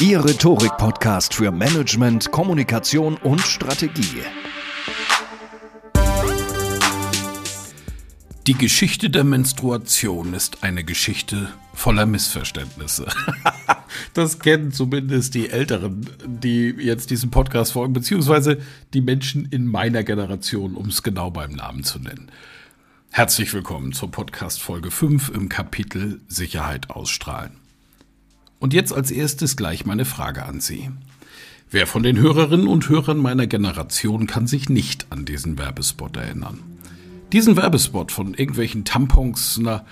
Ihr Rhetorik-Podcast für Management, Kommunikation und Strategie. Die Geschichte der Menstruation ist eine Geschichte voller Missverständnisse. das kennen zumindest die Älteren, die jetzt diesen Podcast folgen, beziehungsweise die Menschen in meiner Generation, um es genau beim Namen zu nennen. Herzlich willkommen zur Podcast Folge 5 im Kapitel Sicherheit ausstrahlen. Und jetzt als erstes gleich meine Frage an Sie. Wer von den Hörerinnen und Hörern meiner Generation kann sich nicht an diesen Werbespot erinnern? Diesen Werbespot von irgendwelchen Tampons, na,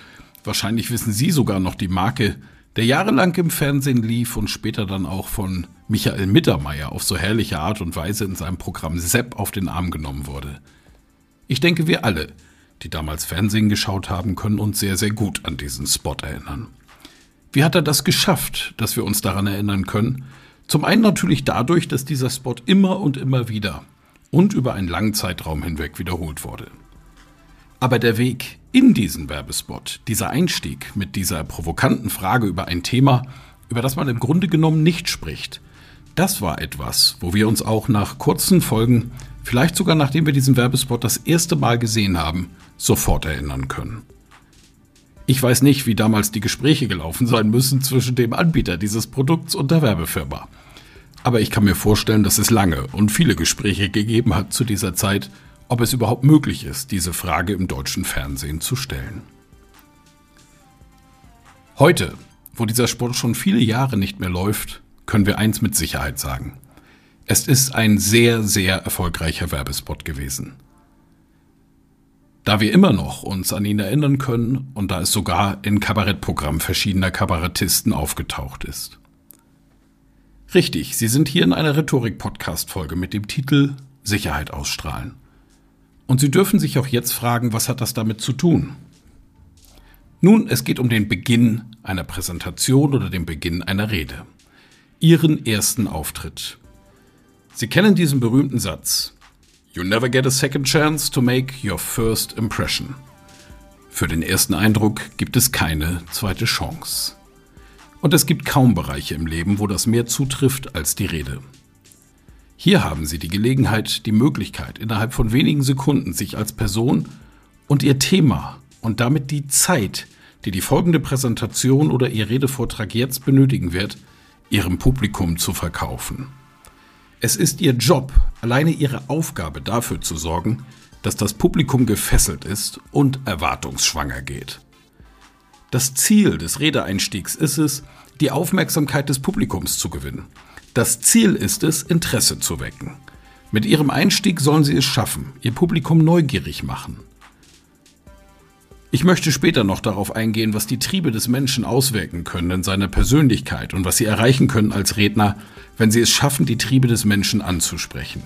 wahrscheinlich wissen Sie sogar noch die Marke, der jahrelang im Fernsehen lief und später dann auch von Michael Mittermeier auf so herrliche Art und Weise in seinem Programm Sepp auf den Arm genommen wurde. Ich denke, wir alle, die damals Fernsehen geschaut haben, können uns sehr, sehr gut an diesen Spot erinnern. Wie hat er das geschafft, dass wir uns daran erinnern können? Zum einen natürlich dadurch, dass dieser Spot immer und immer wieder und über einen langen Zeitraum hinweg wiederholt wurde. Aber der Weg in diesen Werbespot, dieser Einstieg mit dieser provokanten Frage über ein Thema, über das man im Grunde genommen nicht spricht, das war etwas, wo wir uns auch nach kurzen Folgen, vielleicht sogar nachdem wir diesen Werbespot das erste Mal gesehen haben, sofort erinnern können. Ich weiß nicht, wie damals die Gespräche gelaufen sein müssen zwischen dem Anbieter dieses Produkts und der Werbefirma. Aber ich kann mir vorstellen, dass es lange und viele Gespräche gegeben hat zu dieser Zeit, ob es überhaupt möglich ist, diese Frage im deutschen Fernsehen zu stellen. Heute, wo dieser Sport schon viele Jahre nicht mehr läuft, können wir eins mit Sicherheit sagen. Es ist ein sehr, sehr erfolgreicher Werbespot gewesen da wir immer noch uns an ihn erinnern können und da es sogar in Kabarettprogrammen verschiedener Kabarettisten aufgetaucht ist. Richtig, Sie sind hier in einer Rhetorik-Podcast-Folge mit dem Titel Sicherheit ausstrahlen. Und Sie dürfen sich auch jetzt fragen, was hat das damit zu tun? Nun, es geht um den Beginn einer Präsentation oder den Beginn einer Rede. Ihren ersten Auftritt. Sie kennen diesen berühmten Satz. You never get a second chance to make your first impression. Für den ersten Eindruck gibt es keine zweite Chance. Und es gibt kaum Bereiche im Leben, wo das mehr zutrifft als die Rede. Hier haben Sie die Gelegenheit, die Möglichkeit, innerhalb von wenigen Sekunden sich als Person und Ihr Thema und damit die Zeit, die die folgende Präsentation oder Ihr Redevortrag jetzt benötigen wird, Ihrem Publikum zu verkaufen. Es ist ihr Job, alleine ihre Aufgabe dafür zu sorgen, dass das Publikum gefesselt ist und erwartungsschwanger geht. Das Ziel des Redeeinstiegs ist es, die Aufmerksamkeit des Publikums zu gewinnen. Das Ziel ist es, Interesse zu wecken. Mit ihrem Einstieg sollen sie es schaffen, ihr Publikum neugierig machen. Ich möchte später noch darauf eingehen, was die Triebe des Menschen auswirken können in seiner Persönlichkeit und was sie erreichen können als Redner, wenn sie es schaffen, die Triebe des Menschen anzusprechen.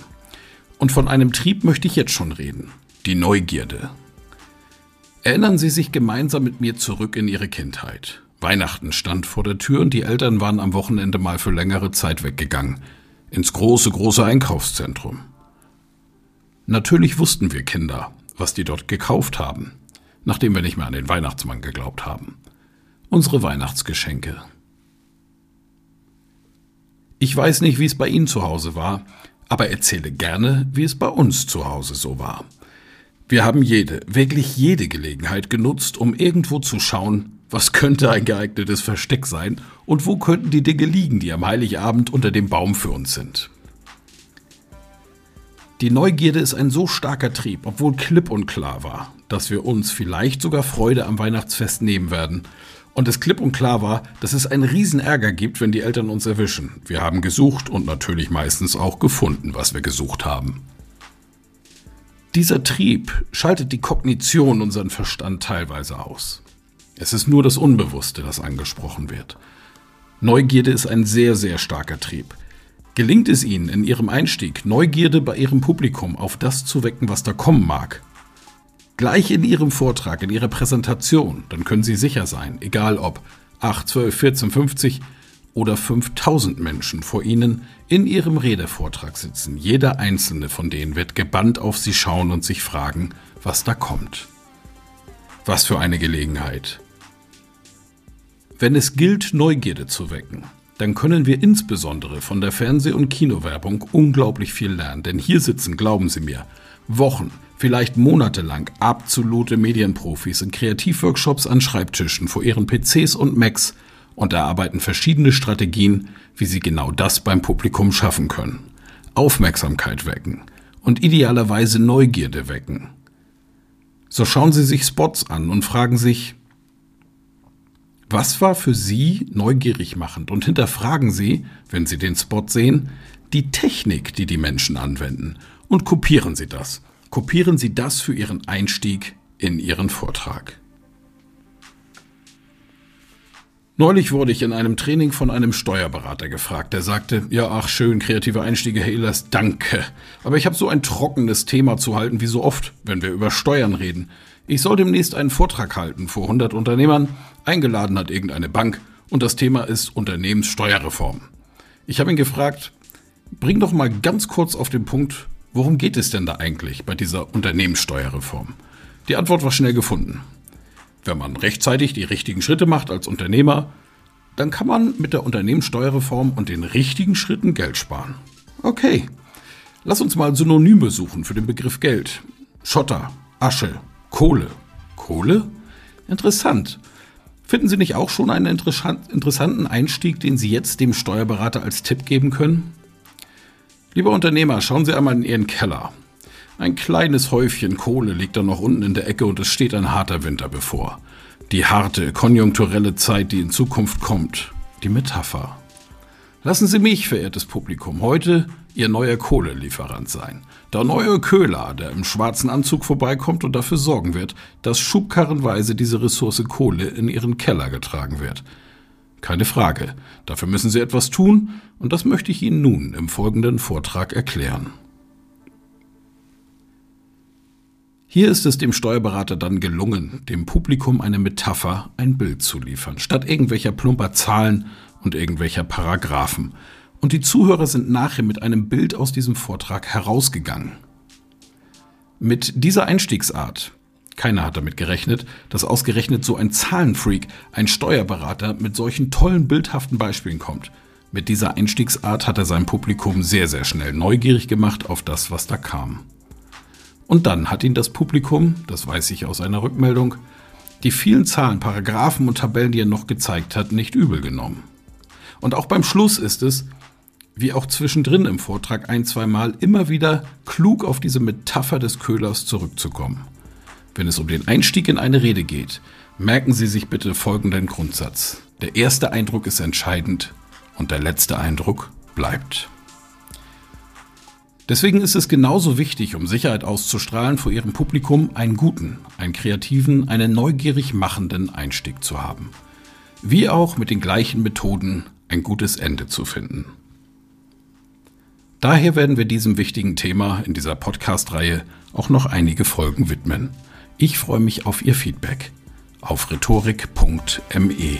Und von einem Trieb möchte ich jetzt schon reden. Die Neugierde. Erinnern Sie sich gemeinsam mit mir zurück in Ihre Kindheit. Weihnachten stand vor der Tür und die Eltern waren am Wochenende mal für längere Zeit weggegangen. Ins große, große Einkaufszentrum. Natürlich wussten wir Kinder, was die dort gekauft haben. Nachdem wir nicht mehr an den Weihnachtsmann geglaubt haben. Unsere Weihnachtsgeschenke. Ich weiß nicht, wie es bei Ihnen zu Hause war, aber erzähle gerne, wie es bei uns zu Hause so war. Wir haben jede, wirklich jede Gelegenheit genutzt, um irgendwo zu schauen, was könnte ein geeignetes Versteck sein und wo könnten die Dinge liegen, die am Heiligabend unter dem Baum für uns sind. Die Neugierde ist ein so starker Trieb, obwohl klipp und klar war, dass wir uns vielleicht sogar Freude am Weihnachtsfest nehmen werden. Und es klipp und klar war, dass es einen Riesenärger gibt, wenn die Eltern uns erwischen. Wir haben gesucht und natürlich meistens auch gefunden, was wir gesucht haben. Dieser Trieb schaltet die Kognition unseren Verstand teilweise aus. Es ist nur das Unbewusste, das angesprochen wird. Neugierde ist ein sehr, sehr starker Trieb. Gelingt es Ihnen in Ihrem Einstieg, Neugierde bei Ihrem Publikum auf das zu wecken, was da kommen mag, gleich in Ihrem Vortrag, in Ihrer Präsentation, dann können Sie sicher sein, egal ob 8, 12, 14, 50 oder 5000 Menschen vor Ihnen in Ihrem Redevortrag sitzen, jeder einzelne von denen wird gebannt auf Sie schauen und sich fragen, was da kommt. Was für eine Gelegenheit. Wenn es gilt, Neugierde zu wecken, dann können wir insbesondere von der Fernseh- und Kinowerbung unglaublich viel lernen. Denn hier sitzen, glauben Sie mir, Wochen, vielleicht monatelang absolute Medienprofis in Kreativworkshops an Schreibtischen vor ihren PCs und Macs und erarbeiten verschiedene Strategien, wie sie genau das beim Publikum schaffen können. Aufmerksamkeit wecken und idealerweise Neugierde wecken. So schauen Sie sich Spots an und fragen sich, was war für Sie neugierig machend? Und hinterfragen Sie, wenn Sie den Spot sehen, die Technik, die die Menschen anwenden. Und kopieren Sie das. Kopieren Sie das für Ihren Einstieg in Ihren Vortrag. Neulich wurde ich in einem Training von einem Steuerberater gefragt, der sagte, ja, ach schön, kreative Einstiege, Herr Ehlers, danke. Aber ich habe so ein trockenes Thema zu halten wie so oft, wenn wir über Steuern reden. Ich soll demnächst einen Vortrag halten vor 100 Unternehmern. Eingeladen hat irgendeine Bank und das Thema ist Unternehmenssteuerreform. Ich habe ihn gefragt, bring doch mal ganz kurz auf den Punkt, worum geht es denn da eigentlich bei dieser Unternehmenssteuerreform? Die Antwort war schnell gefunden. Wenn man rechtzeitig die richtigen Schritte macht als Unternehmer, dann kann man mit der Unternehmenssteuerreform und den richtigen Schritten Geld sparen. Okay, lass uns mal Synonyme suchen für den Begriff Geld. Schotter, Asche, Kohle. Kohle? Interessant. Finden Sie nicht auch schon einen interessanten Einstieg, den Sie jetzt dem Steuerberater als Tipp geben können? Lieber Unternehmer, schauen Sie einmal in Ihren Keller. Ein kleines Häufchen Kohle liegt da noch unten in der Ecke und es steht ein harter Winter bevor. Die harte, konjunkturelle Zeit, die in Zukunft kommt. Die Metapher. Lassen Sie mich, verehrtes Publikum, heute Ihr neuer Kohlelieferant sein. Der neue Köhler, der im schwarzen Anzug vorbeikommt und dafür sorgen wird, dass schubkarrenweise diese Ressource Kohle in Ihren Keller getragen wird. Keine Frage. Dafür müssen Sie etwas tun, und das möchte ich Ihnen nun im folgenden Vortrag erklären. Hier ist es dem Steuerberater dann gelungen, dem Publikum eine Metapher, ein Bild zu liefern, statt irgendwelcher plumper Zahlen und irgendwelcher Paragraphen. Und die Zuhörer sind nachher mit einem Bild aus diesem Vortrag herausgegangen. Mit dieser Einstiegsart, keiner hat damit gerechnet, dass ausgerechnet so ein Zahlenfreak, ein Steuerberater mit solchen tollen bildhaften Beispielen kommt. Mit dieser Einstiegsart hat er sein Publikum sehr, sehr schnell neugierig gemacht auf das, was da kam. Und dann hat ihn das Publikum, das weiß ich aus einer Rückmeldung, die vielen Zahlen, Paragraphen und Tabellen, die er noch gezeigt hat, nicht übel genommen. Und auch beim Schluss ist es, wie auch zwischendrin im Vortrag ein, zweimal, immer wieder klug auf diese Metapher des Köhlers zurückzukommen. Wenn es um den Einstieg in eine Rede geht, merken Sie sich bitte folgenden Grundsatz. Der erste Eindruck ist entscheidend und der letzte Eindruck bleibt. Deswegen ist es genauso wichtig, um Sicherheit auszustrahlen, vor Ihrem Publikum einen guten, einen kreativen, einen neugierig machenden Einstieg zu haben. Wie auch mit den gleichen Methoden ein gutes Ende zu finden. Daher werden wir diesem wichtigen Thema in dieser Podcast-Reihe auch noch einige Folgen widmen. Ich freue mich auf Ihr Feedback auf rhetorik.me.